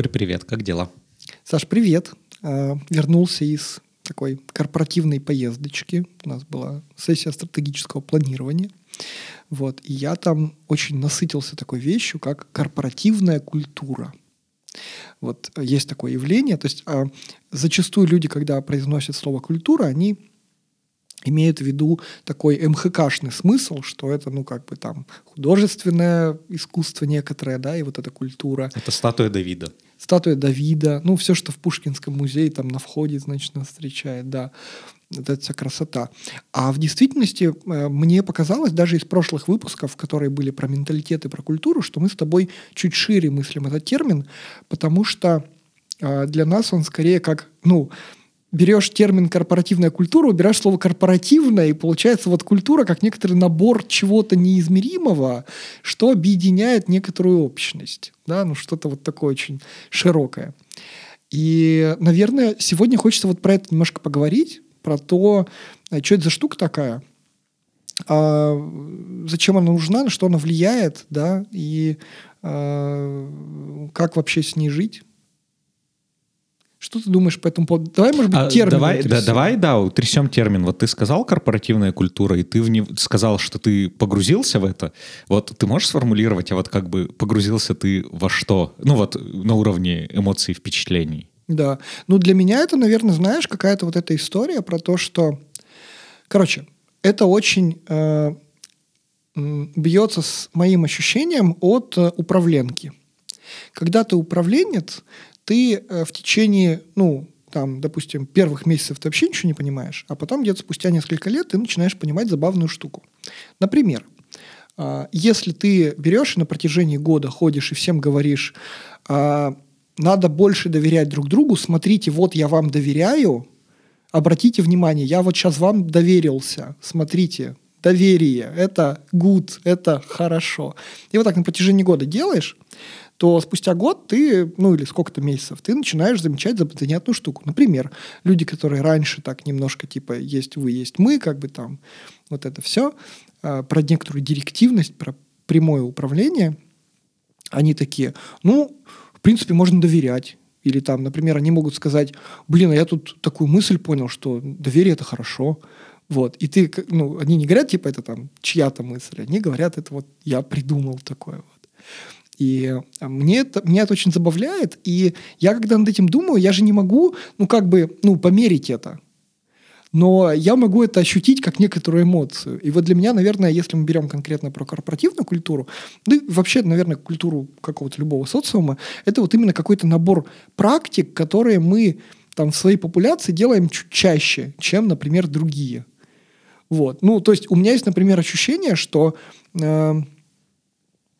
Борь, привет, как дела? Саш, привет. А, вернулся из такой корпоративной поездочки. У нас была сессия стратегического планирования. Вот. И я там очень насытился такой вещью, как корпоративная культура. Вот есть такое явление. То есть а, зачастую люди, когда произносят слово культура, они имеют в виду такой МХКшный смысл, что это, ну, как бы там художественное искусство некоторое, да, и вот эта культура. Это статуя Давида. Статуя Давида, ну, все, что в Пушкинском музее там на входе, значит, нас встречает, да. Это вся красота. А в действительности э, мне показалось, даже из прошлых выпусков, которые были про менталитет и про культуру, что мы с тобой чуть шире мыслим этот термин, потому что э, для нас он скорее как, ну, берешь термин корпоративная культура, убираешь слово корпоративная, и получается вот культура как некоторый набор чего-то неизмеримого, что объединяет некоторую общность. Да? Ну, что-то вот такое очень широкое. И, наверное, сегодня хочется вот про это немножко поговорить, про то, а что это за штука такая, а зачем она нужна, на что она влияет, да, и а, как вообще с ней жить. Что ты думаешь по этому поводу? Давай, может быть, а, термин давай, да, давай, да, утрясем термин. Вот ты сказал корпоративная культура, и ты в не... сказал, что ты погрузился в это. Вот ты можешь сформулировать, а вот как бы погрузился ты во что? Ну вот на уровне эмоций и впечатлений. Да. Ну для меня это, наверное, знаешь, какая-то вот эта история про то, что... Короче, это очень э, бьется с моим ощущением от э, управленки. Когда ты управленец, ты э, в течение, ну, там, допустим, первых месяцев ты вообще ничего не понимаешь, а потом где-то спустя несколько лет ты начинаешь понимать забавную штуку. Например, э, если ты берешь и на протяжении года ходишь и всем говоришь, э, надо больше доверять друг другу, смотрите, вот я вам доверяю, обратите внимание, я вот сейчас вам доверился, смотрите, доверие, это good, это хорошо. И вот так на протяжении года делаешь, то спустя год ты, ну или сколько-то месяцев, ты начинаешь замечать занятную штуку. Например, люди, которые раньше так немножко типа есть вы, есть мы, как бы там вот это все, э, про некоторую директивность, про прямое управление, они такие, ну, в принципе, можно доверять. Или там, например, они могут сказать, блин, а я тут такую мысль понял, что доверие – это хорошо. Вот. И ты, ну, они не говорят, типа, это там чья-то мысль, они говорят, это вот я придумал такое вот. И а, мне это, меня это очень забавляет. И я, когда над этим думаю, я же не могу, ну, как бы, ну, померить это. Но я могу это ощутить как некоторую эмоцию. И вот для меня, наверное, если мы берем конкретно про корпоративную культуру, да и вообще, наверное, культуру какого-то любого социума, это вот именно какой-то набор практик, которые мы там в своей популяции делаем чуть чаще, чем, например, другие. Вот. Ну, то есть у меня есть, например, ощущение, что э,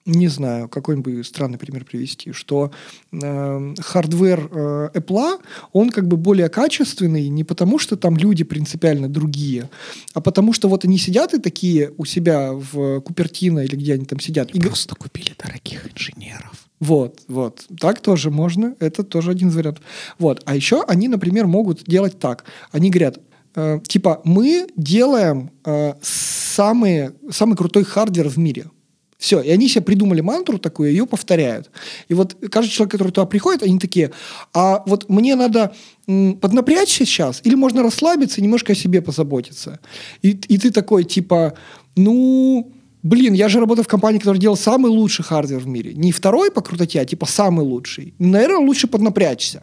не знаю, какой-нибудь странный пример привести, что э, hardware э, Apple, он как бы более качественный не потому, что там люди принципиально другие, а потому что вот они сидят и такие у себя в Купертино или где они там сидят. И просто купили дорогих инженеров. Вот, вот. Так тоже можно. Это тоже один из вариантов. Вот. А еще они, например, могут делать так. Они говорят, э, типа, мы делаем э, самый, самый крутой hardware в мире – все. И они себе придумали мантру такую, ее повторяют. И вот каждый человек, который туда приходит, они такие, а вот мне надо поднапрячься сейчас, или можно расслабиться и немножко о себе позаботиться. И, и ты такой, типа, ну, блин, я же работаю в компании, которая делает самый лучший hardware в мире. Не второй по крутоте, а типа самый лучший. Наверное, лучше поднапрячься.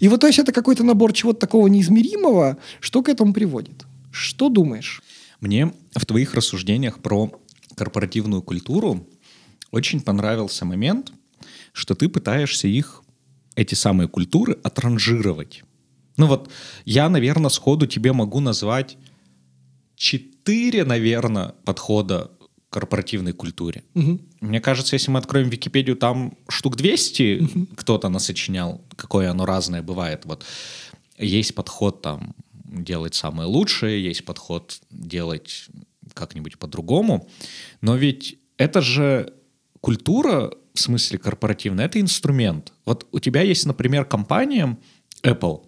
И вот то есть это какой-то набор чего-то такого неизмеримого, что к этому приводит. Что думаешь? Мне в твоих рассуждениях про корпоративную культуру, очень понравился момент, что ты пытаешься их, эти самые культуры, отранжировать. Ну вот, я, наверное, сходу тебе могу назвать четыре, наверное, подхода к корпоративной культуре. Угу. Мне кажется, если мы откроем Википедию, там штук 200 угу. кто-то насочинял, какое оно разное бывает. Вот есть подход там делать самое лучшее, есть подход делать как-нибудь по-другому. Но ведь это же культура, в смысле корпоративная, это инструмент. Вот у тебя есть, например, компания Apple.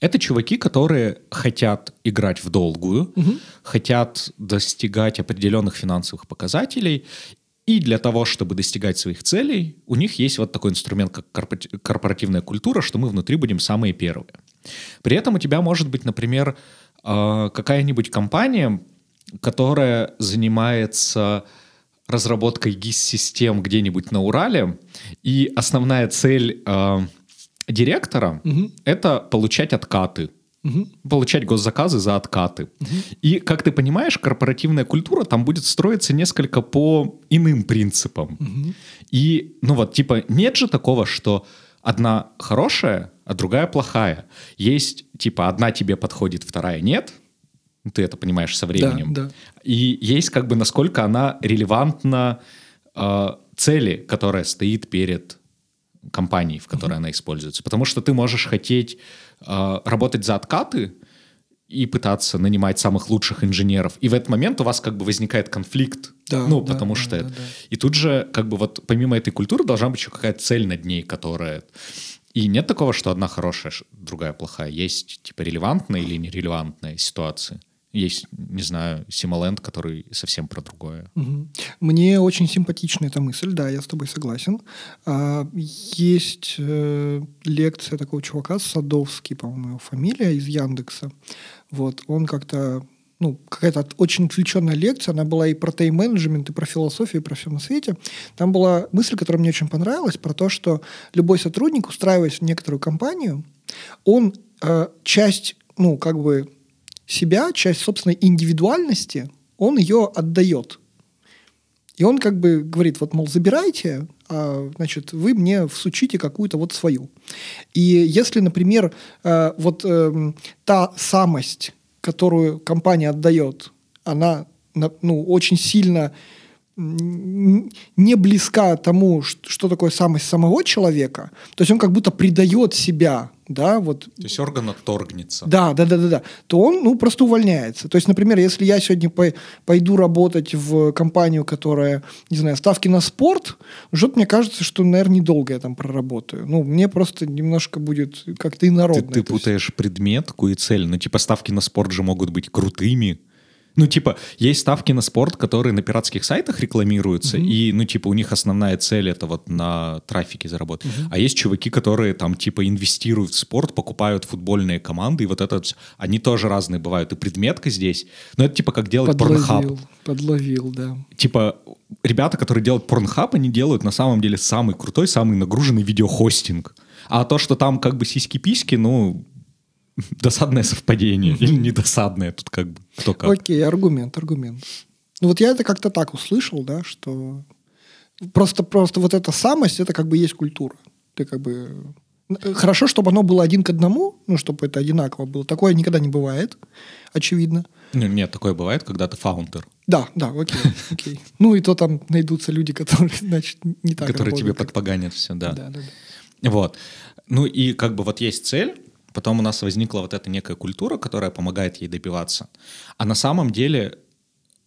Это чуваки, которые хотят играть в долгую, угу. хотят достигать определенных финансовых показателей, И для того, чтобы достигать своих целей, у них есть вот такой инструмент, как корпоративная культура, что мы внутри будем самые первые. При этом у тебя может быть, например, э, какая-нибудь компания, которая занимается разработкой GIS-систем где-нибудь на Урале, и основная цель э, директора угу. это получать откаты угу. получать госзаказы за откаты. Угу. И, как ты понимаешь, корпоративная культура там будет строиться несколько по иным принципам. Угу. И, ну вот, типа, нет же такого, что одна хорошая, а другая плохая. Есть, типа, одна тебе подходит, вторая нет. Ты это понимаешь со временем. Да, да. И есть, как бы, насколько она релевантна э, цели, которая стоит перед компанией, в которой uh-huh. она используется. Потому что ты можешь хотеть э, работать за откаты и пытаться нанимать самых лучших инженеров. И в этот момент у вас как бы возникает конфликт. Да, ну, да, потому да, что да, это. Да. И тут же, как бы вот помимо этой культуры должна быть еще какая-то цель над ней, которая... И нет такого, что одна хорошая, другая плохая. Есть типа релевантная или нерелевантная ситуация. Есть, не знаю, Симоленд, который совсем про другое. Мне очень симпатична эта мысль, да, я с тобой согласен. А, есть э, лекция такого чувака, Садовский, по-моему, его фамилия, из Яндекса. Вот, он как-то ну, какая-то очень отвлеченная лекция, она была и про тайм-менеджмент, и про философию, и про все на свете. Там была мысль, которая мне очень понравилась, про то, что любой сотрудник, устраиваясь в некоторую компанию, он э, часть, ну, как бы себя, часть собственной индивидуальности, он ее отдает. И он как бы говорит, вот, мол, забирайте, а, значит, вы мне всучите какую-то вот свою. И если, например, э, вот э, та самость, которую компания отдает, она ну, очень сильно не близка тому, что такое самость самого человека, то есть он как будто предает себя, да, вот. То есть орган отторгнется. Да, да, да, да, да. То он, ну, просто увольняется. То есть, например, если я сегодня по пойду работать в компанию, которая, не знаю, ставки на спорт, что мне кажется, что, наверное, недолго я там проработаю. Ну, мне просто немножко будет как-то инородно. Ты, ты путаешь предметку и цель. Ну, типа, ставки на спорт же могут быть крутыми, ну, типа, есть ставки на спорт, которые на пиратских сайтах рекламируются, mm-hmm. и, ну, типа, у них основная цель это вот на трафике заработать. Mm-hmm. А есть чуваки, которые там, типа, инвестируют в спорт, покупают футбольные команды, и вот это, они тоже разные бывают. И предметка здесь, ну, это типа как делать порнхаб. Подловил, да. Типа, ребята, которые делают порнхаб, они делают на самом деле самый крутой, самый нагруженный видеохостинг. А то, что там как бы сиськи-письки, ну, досадное совпадение или недосадное, тут как бы кто как. Окей, аргумент, аргумент. Ну вот я это как-то так услышал, да, что просто, просто вот эта самость, это как бы есть культура. Ты как бы... Хорошо, чтобы оно было один к одному, ну, чтобы это одинаково было. Такое никогда не бывает, очевидно. Ну, нет, такое бывает, когда ты фаундер. Да, да, окей, окей. Ну, и то там найдутся люди, которые, значит, не так Которые тебе подпоганят все, да. Да, да, да. Вот. Ну, и как бы вот есть цель, Потом у нас возникла вот эта некая культура, которая помогает ей добиваться. А на самом деле,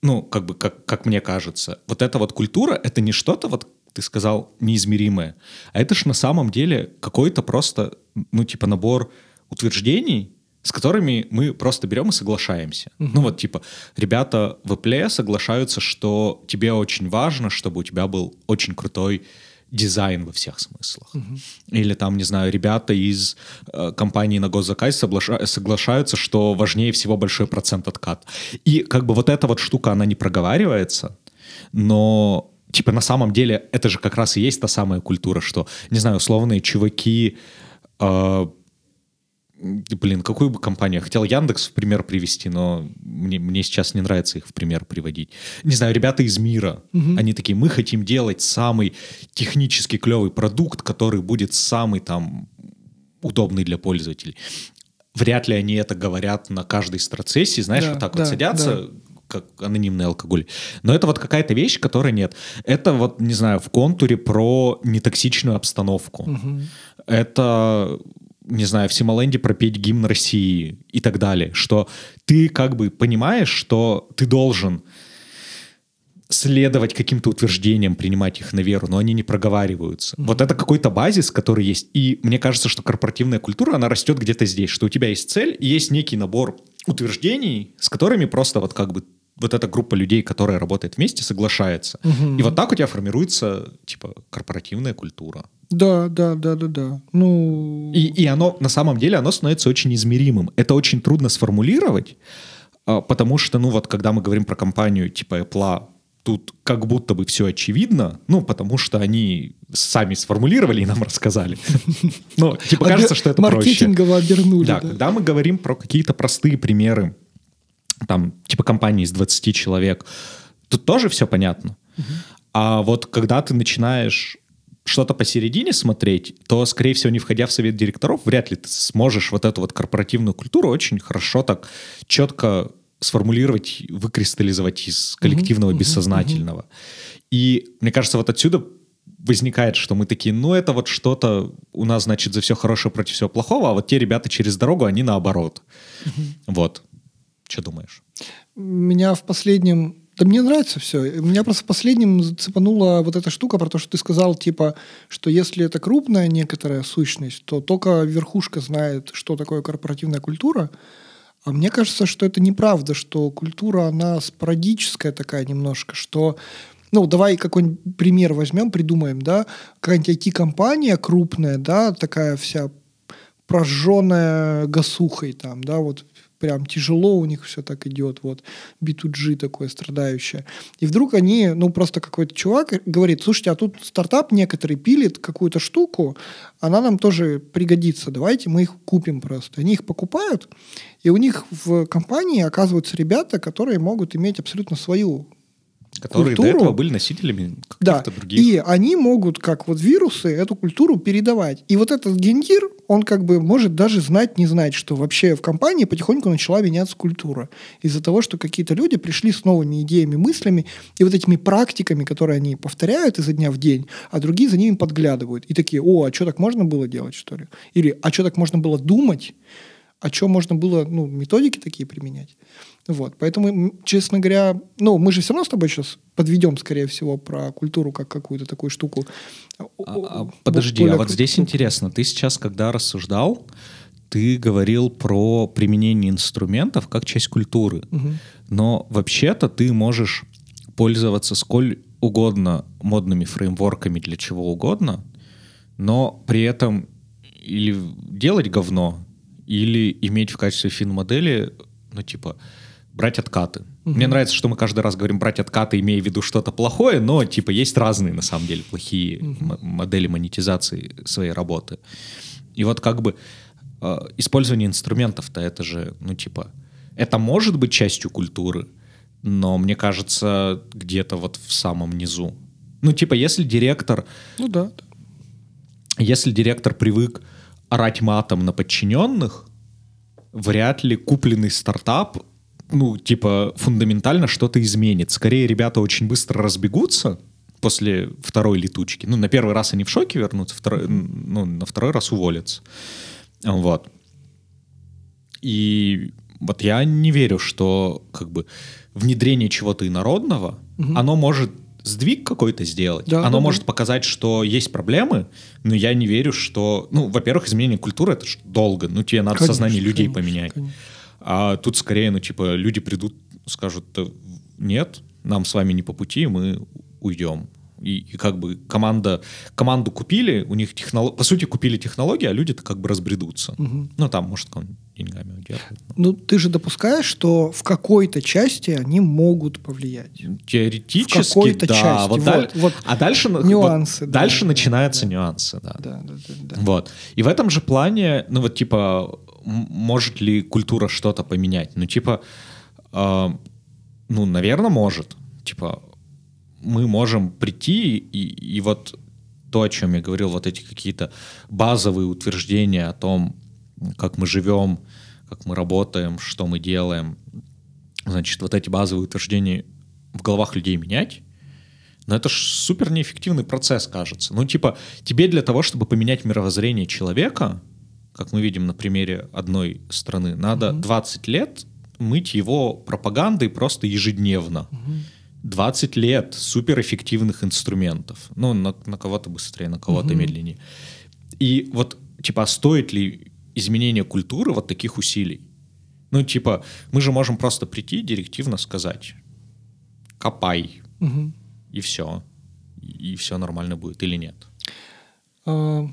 ну, как бы, как, как мне кажется, вот эта вот культура — это не что-то, вот ты сказал, неизмеримое, а это ж на самом деле какой-то просто, ну, типа набор утверждений, с которыми мы просто берем и соглашаемся. Uh-huh. Ну вот типа, ребята в Apple соглашаются, что тебе очень важно, чтобы у тебя был очень крутой дизайн во всех смыслах. Угу. Или там, не знаю, ребята из э, компании на госзаказ соглаша- соглашаются, что важнее всего большой процент откат. И как бы вот эта вот штука, она не проговаривается, но типа на самом деле это же как раз и есть та самая культура, что, не знаю, условные чуваки э, Блин, какую бы компанию? Я хотел Яндекс в пример привести, но мне, мне сейчас не нравится их в пример приводить. Не знаю, ребята из мира, угу. они такие, мы хотим делать самый технически клевый продукт, который будет самый там удобный для пользователей. Вряд ли они это говорят на каждой страцессии, знаешь, да, вот так да, вот садятся, да как анонимный алкоголь. Но это вот какая-то вещь, которой нет. Это вот, не знаю, в контуре про нетоксичную обстановку. Угу. Это не знаю, в Симоленде пропеть гимн России и так далее, что ты как бы понимаешь, что ты должен следовать каким-то утверждениям, принимать их на веру, но они не проговариваются. Mm-hmm. Вот это какой-то базис, который есть. И мне кажется, что корпоративная культура, она растет где-то здесь, что у тебя есть цель и есть некий набор утверждений, с которыми просто вот как бы вот эта группа людей, которая работает вместе, соглашается. Мгм. И вот так у тебя формируется, типа, корпоративная культура. Да, да, да, да, да. Ну, И, и оно, на самом деле, оно становится очень измеримым. Это очень трудно сформулировать, а, потому что, ну вот, когда мы говорим про компанию типа Apple, тут как будто бы все очевидно, ну, потому что они сами сформулировали и нам рассказали. Ну, типа, кажется, что это проще. маркетингово обернули. Да. когда мы говорим про какие-то простые примеры, там, типа компании из 20 человек, тут тоже все понятно. А вот когда ты начинаешь что-то посередине смотреть, то, скорее всего, не входя в совет директоров, вряд ли ты сможешь вот эту вот корпоративную культуру очень хорошо так четко сформулировать, выкристаллизовать из коллективного бессознательного. И мне кажется, вот отсюда возникает, что мы такие, ну это вот что-то у нас, значит, за все хорошее против всего плохого, а вот те ребята через дорогу, они наоборот. Вот. Что думаешь? Меня в последнем... Да мне нравится все. Меня просто в последнем зацепанула вот эта штука про то, что ты сказал, типа, что если это крупная некоторая сущность, то только верхушка знает, что такое корпоративная культура. А мне кажется, что это неправда, что культура, она спорадическая такая немножко, что ну, давай какой-нибудь пример возьмем, придумаем, да, какая-нибудь IT-компания крупная, да, такая вся прожженная гасухой там, да, вот прям тяжело у них все так идет, вот, B2G такое страдающее. И вдруг они, ну, просто какой-то чувак говорит, слушайте, а тут стартап некоторый пилит какую-то штуку, она нам тоже пригодится, давайте мы их купим просто. Они их покупают, и у них в компании оказываются ребята, которые могут иметь абсолютно свою Которые до Культуру. этого были носителями да, каких-то других. и они могут, как вот вирусы, эту культуру передавать. И вот этот гендир, он как бы может даже знать, не знать, что вообще в компании потихоньку начала меняться культура. Из-за того, что какие-то люди пришли с новыми идеями, мыслями и вот этими практиками, которые они повторяют изо дня в день, а другие за ними подглядывают. И такие, о, а что так можно было делать, что ли? Или, а что так можно было думать? А что можно было, ну, методики такие применять? Вот, поэтому, честно говоря, ну, мы же все равно с тобой сейчас подведем, скорее всего, про культуру как какую-то такую штуку. А- а, подожди, а вот здесь интересно, ты сейчас, когда рассуждал, ты говорил про применение инструментов как часть культуры. Мгм. Но вообще-то ты можешь пользоваться сколь угодно модными фреймворками для чего угодно, но при этом или делать говно, или иметь в качестве фин-модели, ну, типа, брать откаты. Мне нравится, что мы каждый раз говорим брать откаты, имея в виду что-то плохое, но, типа, есть разные, на самом деле, плохие м- модели монетизации своей работы. И вот как бы э, использование инструментов-то это же, ну, типа, это может быть частью культуры, но мне кажется, где-то вот в самом низу. Ну, типа, если директор Ну да. если директор привык орать матом на подчиненных, вряд ли купленный стартап, ну, типа, фундаментально что-то изменит. Скорее, ребята очень быстро разбегутся после второй летучки. Ну, на первый раз они в шоке вернутся, второй, ну, на второй раз уволятся. Вот. И вот я не верю, что как бы внедрение чего-то инородного, оно может сдвиг какой-то сделать. Да, оно да, да. может показать, что есть проблемы, но я не верю, что... Ну, во-первых, изменение культуры — это долго. Ну, тебе надо Конечно, сознание людей конечно, поменять. конечно. А тут скорее, ну, типа, люди придут, скажут, «Да нет, нам с вами не по пути, мы уйдем. И, и как бы команда, команду купили, у них технолог... по сути купили технологии, а люди-то как бы разбредутся. Ну, там, может, деньгами удерживают. Ну, ты же допускаешь, что в какой-то части они могут повлиять. Теоретически, В какой-то да. части, Вот вот, даль- вот. А дальше, вот Нюансы, да, дальше да, начинаются да. нюансы, да. Да, да, да, да. Вот. И в этом же плане, ну вот типа, может ли культура что-то поменять? Ну типа, э, ну, наверное, может. Типа, мы можем прийти и, и вот то, о чем я говорил, вот эти какие-то базовые утверждения о том, как мы живем, как мы работаем, что мы делаем, значит, вот эти базовые утверждения в головах людей менять, но это ж супер неэффективный процесс, кажется. Ну, типа, тебе для того, чтобы поменять мировоззрение человека, как мы видим на примере одной страны, надо 20 лет мыть его пропагандой просто ежедневно. 20 лет суперэффективных инструментов. Ну, на, на кого-то быстрее, на кого-то медленнее. И вот, типа, а стоит ли изменение культуры вот таких усилий? Ну, типа, мы же можем просто прийти и директивно сказать, копай, Мгм. и все. И все нормально будет или нет? А,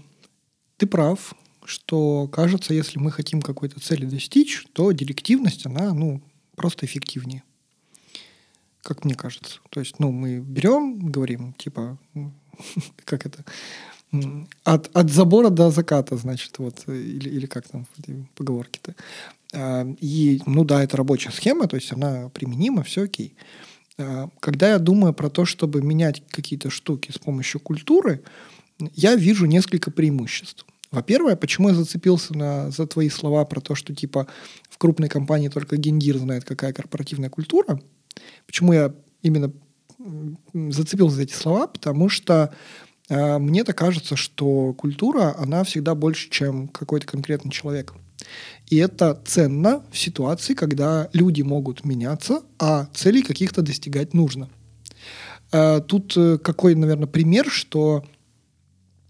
Ты прав, что кажется, если мы хотим какой-то цели достичь, то директивность, она, ну, просто эффективнее. Как мне кажется. То есть, ну, мы берем, говорим, типа, как это, от, от забора до заката, значит, вот, или, или как там эти поговорки-то. А, И, ну да, это рабочая схема, то есть она применима, все окей. А, Когда я думаю про то, чтобы менять какие-то штуки с помощью культуры, я вижу несколько преимуществ. Во-первых, почему я зацепился на, за твои слова про то, что типа в крупной компании только гендир знает, какая корпоративная культура. Почему я именно зацепился за эти слова? Потому что мне-то кажется, что культура, она всегда больше, чем какой-то конкретный человек. И это ценно в ситуации, когда люди могут меняться, а целей каких-то достигать нужно. Э, Тут э, какой, наверное, пример, что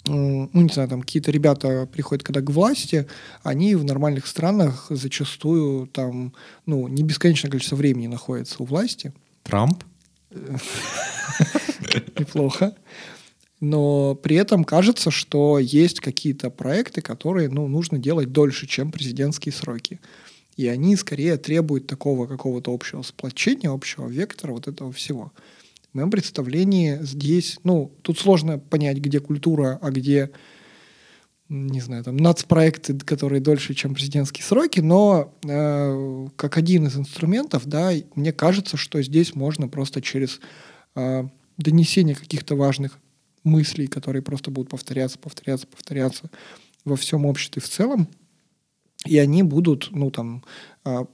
ну, не знаю, там какие-то ребята приходят когда к власти, они в нормальных странах зачастую там, ну, не бесконечное количество времени находятся у власти. Трамп? Неплохо. Но при этом кажется, что есть какие-то проекты, которые, ну, нужно делать дольше, чем президентские сроки. И они скорее требуют такого какого-то общего сплочения, общего вектора вот этого всего. В моем представлении здесь, ну, тут сложно понять, где культура, а где, не знаю, там, нацпроекты, которые дольше, чем президентские сроки, но э, как один из инструментов, да, мне кажется, что здесь можно просто через э, донесение каких-то важных мыслей, которые просто будут повторяться, повторяться, повторяться во всем обществе в целом, и они будут, ну, там, а,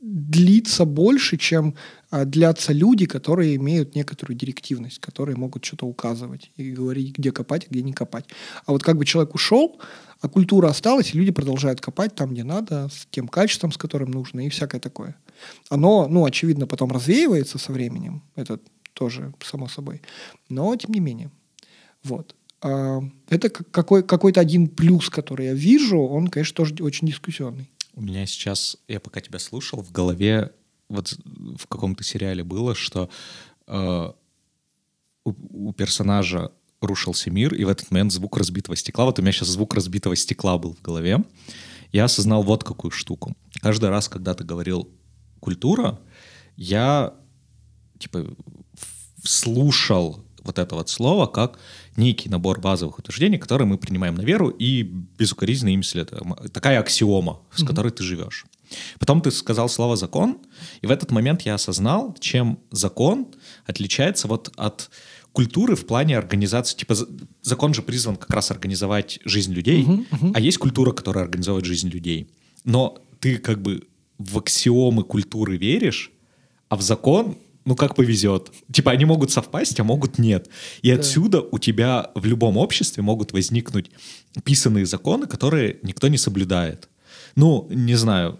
длиться больше, чем а, длятся люди, которые имеют некоторую директивность, которые могут что-то указывать и говорить, где копать, а где не копать. А вот как бы человек ушел, а культура осталась, и люди продолжают копать там, где надо, с тем качеством, с которым нужно, и всякое такое. Оно, ну, очевидно, потом развеивается со временем, это тоже само собой, но тем не менее. Вот. А, Это как- какой, какой-то один плюс, который я вижу, он, конечно, тоже очень дискуссионный. У меня сейчас, я пока тебя слушал, в голове вот в каком-то сериале было, что э, у, у персонажа рушился мир, и в этот момент звук разбитого стекла. Вот у меня сейчас звук разбитого стекла был в голове. Я осознал вот какую штуку. Каждый раз, когда ты говорил «культура», я типа слушал вот это вот слово как некий набор базовых утверждений, которые мы принимаем на веру и безукоризненно им следуем. Такая аксиома, с которой ты живешь. Потом ты сказал слово «закон», и в этот момент я осознал, чем закон отличается вот от культуры в плане организации. Типа за- закон же призван как раз организовать жизнь людей, а есть культура, которая организовывает жизнь людей. Но ты как бы в аксиомы культуры веришь, а в закон, ну как повезет. Типа они могут совпасть, а могут нет. И отсюда у тебя в любом обществе могут возникнуть писанные законы, которые никто не соблюдает. Ну, не знаю,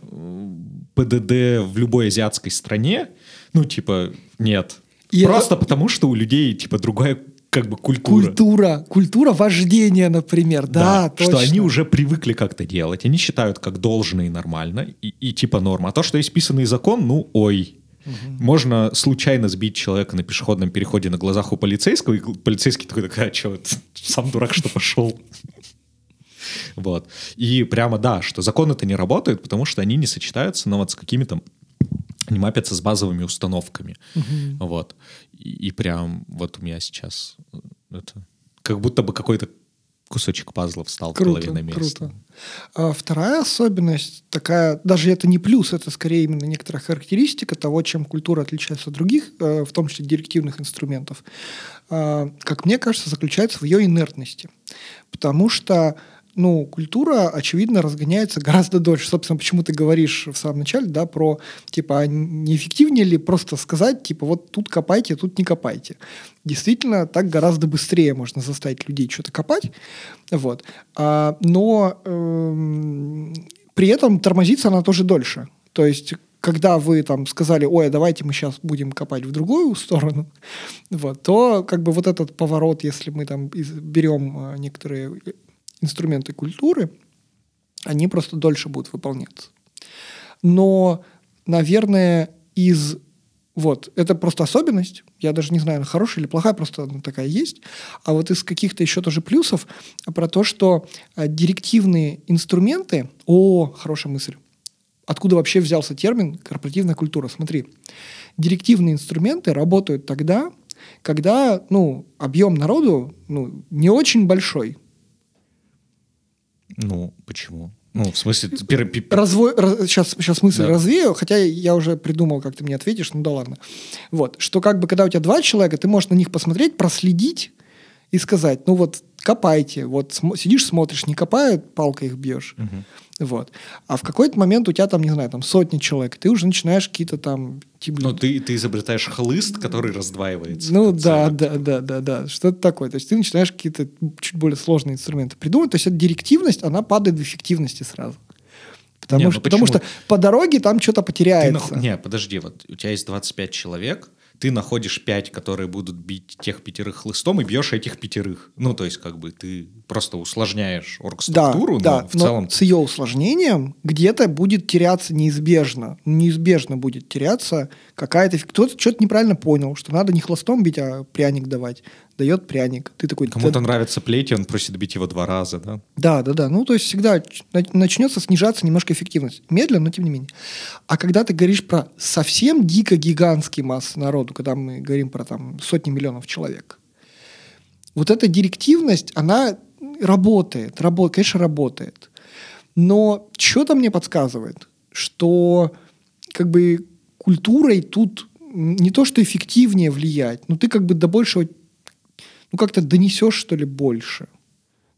ПДД в любой азиатской стране, ну, типа, нет. И Просто потому, что у людей, типа, другая как бы культура. Культура, культура вождения, например, да, точно. что они уже привыкли как-то делать. Они считают как должно и нормально, и, и типа норма. А то, что есть писанный закон, ну, ой. Можно случайно сбить человека на пешеходном переходе на глазах у полицейского, и полицейский такой, такой, а что, сам дурак, что пошел. Вот. И прямо да, что законы-то не работают, потому что они не сочетаются, но вот с какими-то не мапятся с базовыми установками. Вот. И, и прям вот у меня сейчас э, это как будто бы какой-то кусочек пазла встал в голове Круто, на место. круто. А вторая особенность такая, даже это не плюс, это скорее именно некоторая характеристика того, чем культура отличается от других, э, в том числе директивных инструментов, а, как мне кажется, заключается в ее инертности. Потому что ну, культура, очевидно, разгоняется гораздо дольше. Собственно, почему ты говоришь в самом начале, да, про, типа, а не эффективнее ли просто сказать, типа, вот тут копайте, тут не копайте. Действительно, так гораздо быстрее можно заставить людей что-то копать, вот. А, но эм, при этом тормозится она тоже дольше. То есть когда вы там сказали, ой, а давайте мы сейчас будем копать в другую сторону, вот, то как бы вот этот поворот, если мы там из- берем э, некоторые инструменты культуры, они просто дольше будут выполняться. Но, наверное, из Вот, это просто особенность. Я даже не знаю, она хорошая или плохая, просто она такая есть. А вот из каких-то еще тоже плюсов про то, что э, директивные инструменты... О, хорошая мысль. Откуда вообще взялся термин корпоративная культура? Смотри, директивные инструменты работают тогда, когда ну, объем народу ну, не очень большой. Ну, почему? Ну, в смысле, пер. Развой, раз, сейчас, сейчас мысль да. развею, хотя я уже придумал, как ты мне ответишь, ну да ладно. Вот, что как бы, когда у тебя два человека, ты можешь на них посмотреть, проследить и сказать, ну вот копайте, вот см- сидишь, смотришь, не копают, палкой их бьешь. Угу. Вот. А в какой-то момент у тебя там, не знаю, там сотни человек, ты уже начинаешь какие-то там... Типа... Ну, ты, ты изобретаешь хлыст, который раздваивается. Ну, да, да, да, да, да, что-то такое. То есть ты начинаешь какие-то чуть более сложные инструменты придумывать. То есть эта директивность, она падает в эффективности сразу. Потому, не, что, ну потому что по дороге там что-то потеряется. Ты нах... Не, подожди, вот у тебя есть 25 человек, ты находишь пять, которые будут бить тех пятерых хлыстом, и бьешь этих пятерых. Ну, то есть, как бы ты просто усложняешь оргструктуру, да, но да, в целом... Но с ее усложнением где-то будет теряться неизбежно. Неизбежно будет теряться какая-то... Кто-то что-то неправильно понял, что надо не хлыстом бить, а пряник давать дает пряник. Ты такой... Кому-то нравится плеть, и он просит бить его два раза, да? Да, да, да. Ну, то есть всегда начнется снижаться немножко эффективность. Медленно, но тем не менее. А когда ты говоришь про совсем дико гигантские массы народу, когда мы говорим про там сотни миллионов человек, вот эта директивность, она работает, работает, конечно, работает. Но что-то мне подсказывает, что как бы культурой тут не то, что эффективнее влиять, но ты как бы до большего ну, как-то донесешь, что ли, больше.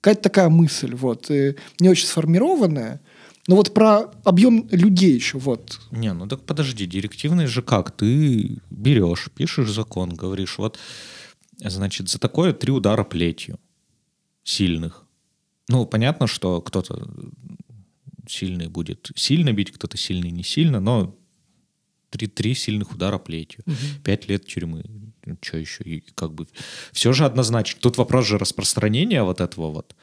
Какая-то такая мысль, вот, э, не очень сформированная, но вот про объем людей еще, вот. Не, ну так подожди, директивный же как? Ты берешь, пишешь закон, говоришь, вот, значит, за такое три удара плетью сильных. Ну, понятно, что кто-то сильный будет сильно бить, кто-то сильный не сильно, но три, три сильных удара плетью. Угу. Пять лет тюрьмы что еще? И как бы все же однозначно. Тут вопрос же распространения вот этого вот.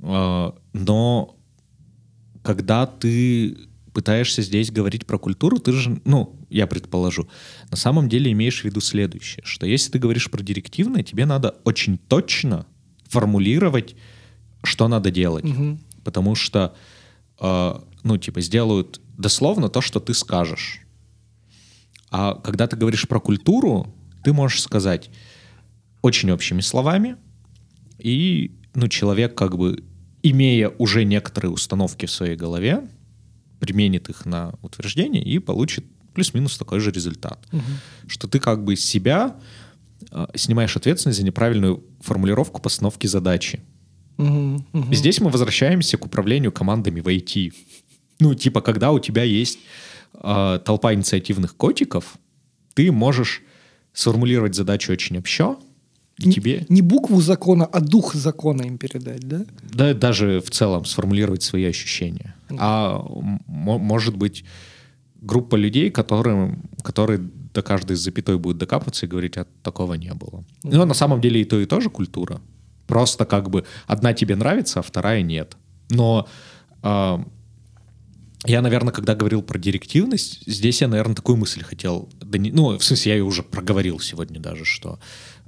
А, но когда ты пытаешься здесь говорить про культуру, ты же, ну, я предположу, на самом деле имеешь в виду следующее, что если ты говоришь про директивное, тебе надо очень точно формулировать, что надо делать. Угу. Потому что, э, ну, типа, сделают дословно то, что ты скажешь. А когда ты говоришь про культуру, ты можешь сказать очень общими словами, и ну, человек как бы, имея уже некоторые установки в своей голове, применит их на утверждение и получит плюс-минус такой же результат. Угу. Что ты как бы себя э, снимаешь ответственность за неправильную формулировку постановки задачи. Угу, угу. Здесь мы возвращаемся к управлению командами в IT. Ну, типа, когда у тебя есть э, толпа инициативных котиков, ты можешь сформулировать задачу очень общо, и тебе... Не букву закона, а дух закона им передать, да? Да, даже в целом сформулировать свои ощущения. Mm. А может быть группа людей, которым, которые до каждой запятой будут докапываться и говорить, а такого не было. Mm. Но на самом деле и то, и то же культура. Просто как бы одна тебе нравится, а вторая нет. Но э, я, наверное, когда говорил про директивность, здесь я, наверное, такую мысль хотел... Ну, в смысле, я ее уже проговорил сегодня даже, что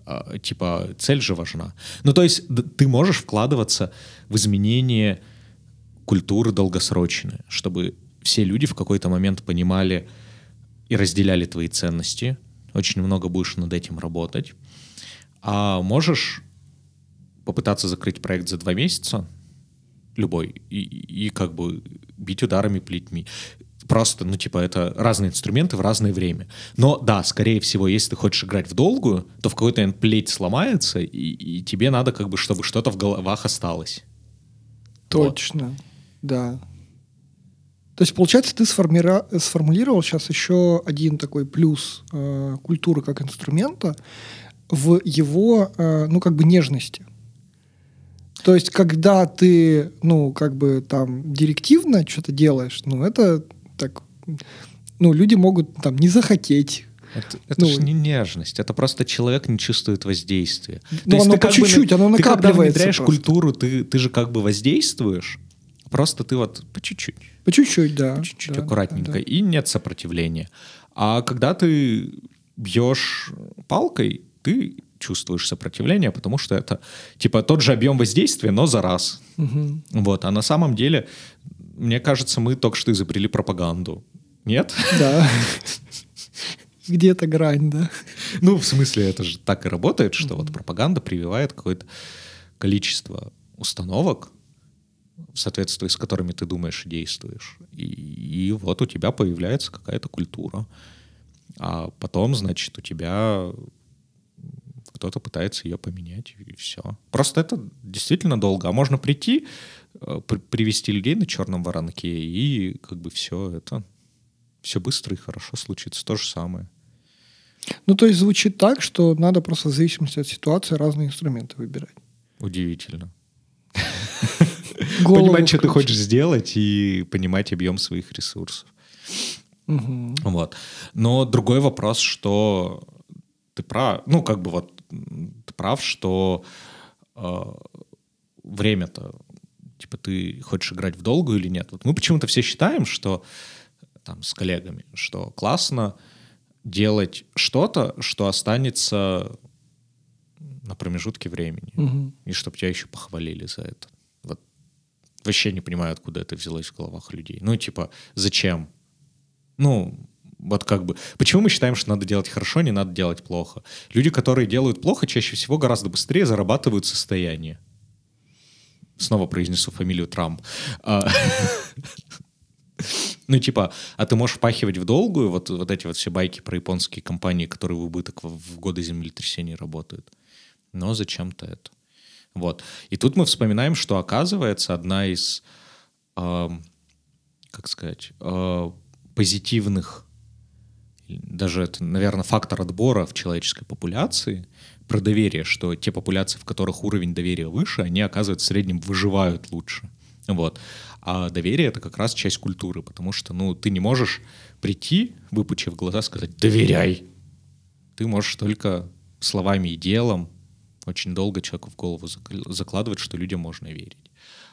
э, типа цель же важна. Ну, то есть ты можешь вкладываться в изменение культуры долгосрочные, чтобы все люди в какой-то момент понимали и разделяли твои ценности. Очень много будешь над этим работать. А можешь попытаться закрыть проект за два месяца, любой, и, и как бы бить ударами плетьми. Просто, ну, типа, это разные инструменты в разное время. Но, да, скорее всего, если ты хочешь играть в долгую, то в какой-то момент плеть сломается, и, и тебе надо, как бы, чтобы что-то в головах осталось. Точно, вот. да. То есть, получается, ты сформира... сформулировал сейчас еще один такой плюс э, культуры как инструмента в его, э, ну, как бы нежности. То есть, когда ты, ну, как бы там директивно что-то делаешь, ну, это так, ну, люди могут там не захотеть это, это ну, же не нежность, это просто человек не чувствует воздействия. Ну, оно по чуть-чуть, оно накапливается. Ты когда внедряешь просто. культуру, ты, ты же как бы воздействуешь, просто ты вот по чуть-чуть. По чуть-чуть, да. По чуть-чуть, да, аккуратненько, да. и нет сопротивления. А когда ты бьешь палкой, ты чувствуешь сопротивление, потому что это типа тот же объем воздействия, но за раз. Мгм. Вот. А на самом деле, мне кажется, мы только что изобрели пропаганду. Нет? Да. Где-то грань, да. Ну, в смысле, это же так и работает, что вот пропаганда прививает какое-то количество установок, в соответствии с которыми ты думаешь и действуешь. И, и вот у тебя появляется какая-то культура. А потом, значит, у тебя кто-то пытается ее поменять, и все. Просто это действительно долго. А можно прийти, э, при- привести людей на черном воронке, и как бы все это, все быстро и хорошо случится. То же самое. Ну, то есть звучит так, что надо просто в зависимости от ситуации разные инструменты выбирать. Удивительно. Понимать, что ты хочешь сделать, и понимать объем своих ресурсов. Вот. Но другой вопрос, что ты прав, ну, как бы вот ты прав, что э, время-то, типа, ты хочешь играть в долгую или нет. Вот мы почему-то все считаем, что там с коллегами, что классно делать что-то, что останется на промежутке времени. Мгм. И чтобы тебя еще похвалили за это. Вот вообще не понимаю, откуда это взялось в головах людей. Ну, типа, зачем? Ну, вот как бы... Почему мы считаем, что надо делать хорошо, не надо делать плохо? Люди, которые делают плохо, чаще всего гораздо быстрее зарабатывают состояние. Снова произнесу фамилию Трамп. А, Ну, типа, а ты можешь впахивать в долгую вот, вот эти вот все байки про японские компании, которые в убыток в, в годы землетрясений работают. Но зачем-то это. Вот. И тут мы вспоминаем, что оказывается одна из, эм, как сказать, э, позитивных, даже это, наверное, фактор отбора в человеческой популяции про доверие, что те популяции, в которых уровень доверия выше, они, оказывается, в среднем выживают лучше. Вот. А доверие — это как раз часть культуры, потому что, ну, ты не можешь прийти, выпучив глаза, сказать «доверяй». Ты можешь только словами и делом очень долго человеку в голову зак- закладывать, что людям можно верить.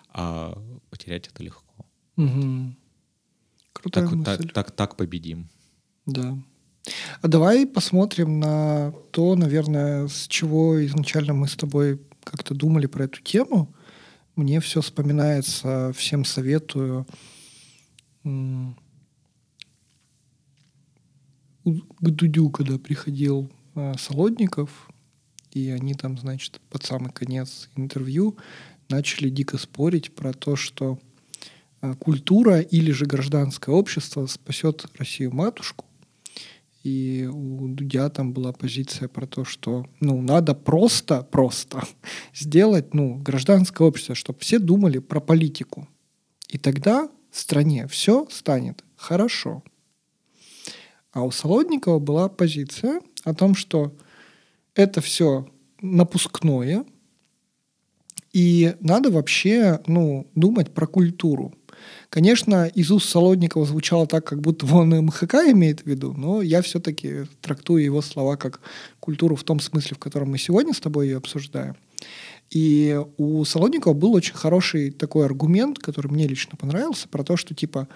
А потерять это легко. Мгм. Крутая Так, мысль. так, так, так победим. Да. А давай посмотрим на то, наверное, с чего изначально мы с тобой как-то думали про эту тему. Мне все вспоминается, всем советую. К Дудю, когда приходил а, Солодников, и они там, значит, под самый конец интервью начали дико спорить про то, что а, культура или же гражданское общество спасет Россию-матушку. И у Дудя там была позиция про то, что ну, надо просто, просто сделать ну, гражданское общество, чтобы все думали про политику. И тогда в стране все станет хорошо. А у Солодникова была позиция о том, что это все напускное, и надо вообще ну, думать про культуру. Конечно, из уст Солодникова звучало так, как будто он МХК имеет в виду, но я все-таки трактую его слова как культуру в том смысле, в котором мы сегодня с тобой ее обсуждаем. И у Солодникова был очень хороший такой аргумент, который мне лично понравился, про то, что типа,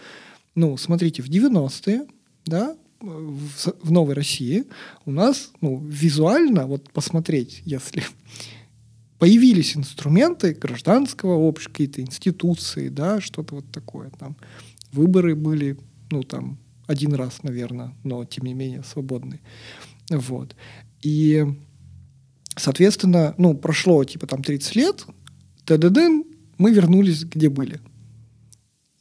ну, смотрите, в 90-е, да, в, в Новой России у нас, ну, визуально, вот посмотреть, если появились инструменты гражданского общества, какие-то институции, да, что-то вот такое. Там выборы были, ну, там, один раз, наверное, но, тем не менее, свободные. Вот. И, соответственно, ну, прошло, типа, там, 30 лет, ТДД, мы вернулись, где были.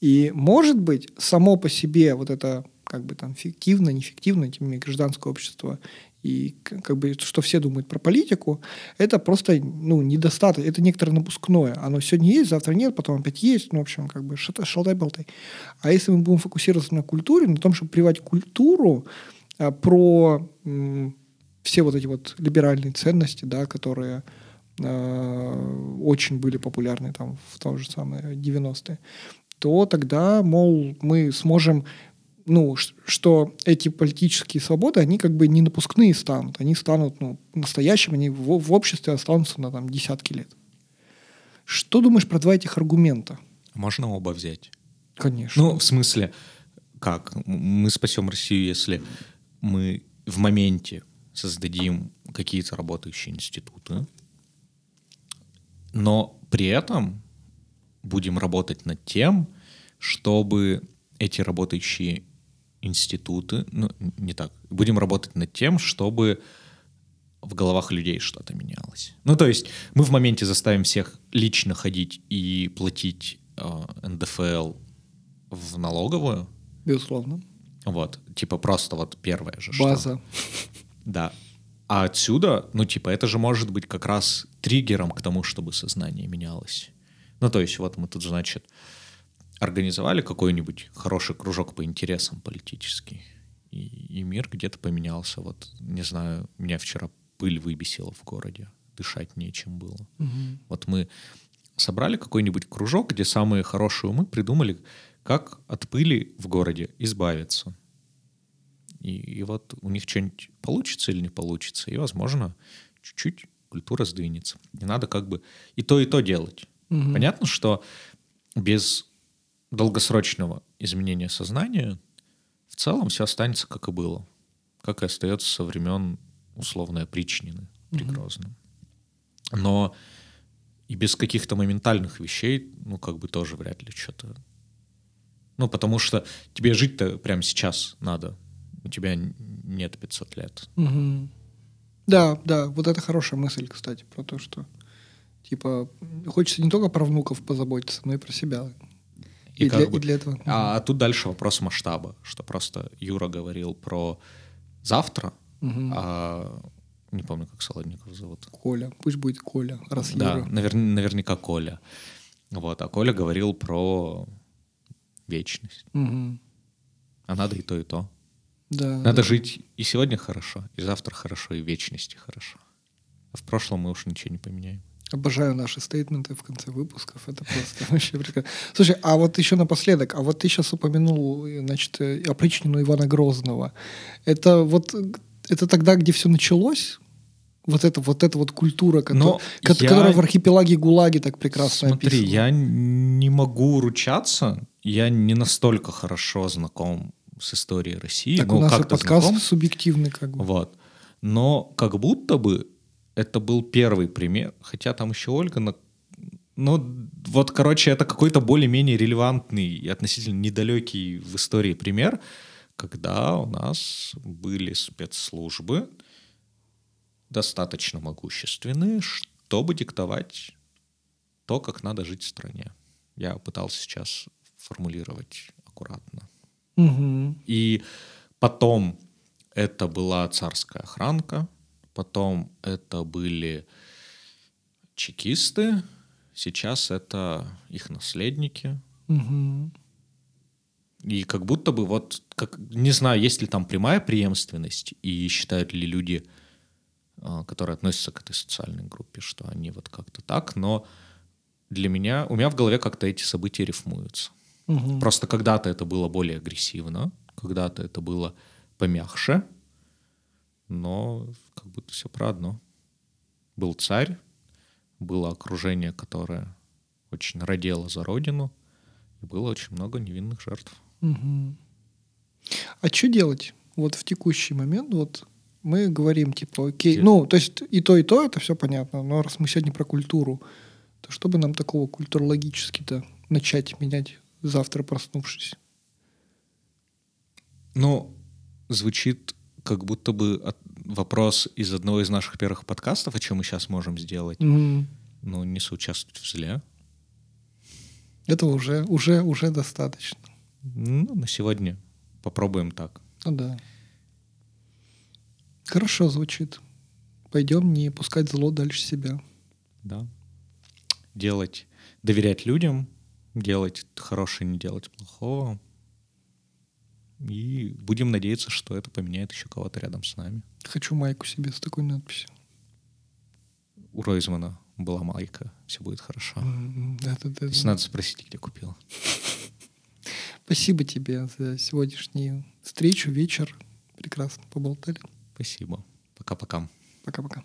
И, может быть, само по себе вот это, как бы там, фиктивно, неэффективно, тем не менее, гражданское общество и как бы, что все думают про политику, это просто, ну, недостаток, это некоторое напускное. Оно сегодня есть, завтра нет, потом опять есть, ну, в общем, как бы шалтай-болтай. А если мы будем фокусироваться на культуре, на том, чтобы прививать культуру а, про м, все вот эти вот либеральные ценности, да, которые э, очень были популярны там в том же самые 90-е, то тогда, мол, мы сможем ну, что эти политические свободы, они как бы не напускные станут, они станут ну, настоящими, они в, в обществе останутся на там, десятки лет. Что думаешь про два этих аргумента? Можно оба взять? Конечно. Ну, в смысле, как? Мы спасем Россию, если мы в моменте создадим какие-то работающие институты, но при этом будем работать над тем, чтобы эти работающие институты, ну, не так, будем работать над тем, чтобы в головах людей что-то менялось. Ну, то есть мы в моменте заставим всех лично ходить и платить э, НДФЛ в налоговую. Безусловно. Вот, типа просто вот первое же. База. Что. Да. А отсюда, ну, типа, это же может быть как раз триггером к тому, чтобы сознание менялось. Ну, то есть вот мы тут, значит, организовали какой-нибудь хороший кружок по интересам политический, и, и мир где-то поменялся. Вот, не знаю, меня вчера пыль выбесила в городе, дышать нечем было. Угу. Вот мы собрали какой-нибудь кружок, где самые хорошие умы придумали, как от пыли в городе избавиться. И, и вот у них что-нибудь получится или не получится, и, возможно, чуть-чуть культура сдвинется. Не надо как бы и то, и то делать. Угу. Понятно, что без долгосрочного изменения сознания в целом все останется, как и было. Как и остается со времен условной опричнины при. Грозном. Но и без каких-то моментальных вещей, ну, как бы тоже вряд ли что-то... Ну, потому что тебе жить-то прямо сейчас надо. У тебя нет 500 лет. Мгм. Да, да, вот это хорошая мысль, кстати, про то, что типа хочется не только про внуков позаботиться, но и про себя. И И, для, бы- и для этого. А, а тут дальше вопрос масштаба, что просто Юра говорил про завтра, Мгм. а не помню, как Солодников зовут. Коля, пусть будет Коля, раз Да, Юра. навер- наверняка Коля. Вот, а Коля говорил про вечность. Мгм. А надо и то, и то. Да. Надо да. жить и сегодня хорошо, и завтра хорошо, и вечности хорошо. А в прошлом мы уж ничего не поменяем. Обожаю наши стейтменты в конце выпусков. Это просто вообще прекрасно. Слушай, а вот еще напоследок, а вот ты сейчас упомянул, э, значит, э, опричнину Ивана Грозного. Это вот э, это тогда, где все началось? Вот это вот эта вот культура, кото- Но ко- я- которая в архипелаге ГУЛАГе так прекрасно Смотри, описана. я не могу ручаться, я не настолько хорошо знаком с историей России. Так ну, у нас и как-то подкаст знаком. субъективный как бы. Вот. Но как будто бы это был первый пример, хотя там еще Ольга, на- ну вот, короче, это какой-то более-менее релевантный и относительно недалекий в истории пример, когда у нас были спецслужбы достаточно могущественные, чтобы диктовать то, как надо жить в стране. Я пытался сейчас формулировать аккуратно. Мгм. И потом это была царская охранка, потом это были чекисты, сейчас это их наследники. Мгм. И как будто бы вот, как, не знаю, есть ли там прямая преемственность, и считают ли люди, а, которые относятся к этой социальной группе, что они вот как-то так, но для меня, у меня в голове как-то эти события рифмуются. Мгм. Просто когда-то это было более агрессивно, когда-то это было помягче, но как будто все про одно. Был царь, было окружение, которое очень родело за родину, и было очень много невинных жертв. Мгм. А что делать? Вот в текущий момент, вот мы говорим, типа, окей, Де- ну, то есть и то, и то, это все понятно, но раз мы сегодня про культуру, то чтобы нам такого культурологически-то начать менять завтра проснувшись? Ну, звучит как будто бы от- вопрос из одного из наших первых подкастов, о чем мы сейчас можем сделать. Мгм. Ну, не соучаствовать в зле. Этого уже, уже, уже достаточно. Ну, на сегодня попробуем так. Ну да. Хорошо звучит. Пойдем не пускать зло дальше себя. да. Делать, доверять людям, делать хорошее, не делать плохого. И будем надеяться, что это поменяет еще кого-то рядом с нами. Хочу майку себе с такой надписью. У Ройзмана была майка, все будет хорошо. М, да-да-да. Если надо спросить, где купил. Спасибо тебе за сегодняшнюю встречу, вечер. Прекрасно поболтали. Спасибо. Пока-пока. Пока-пока.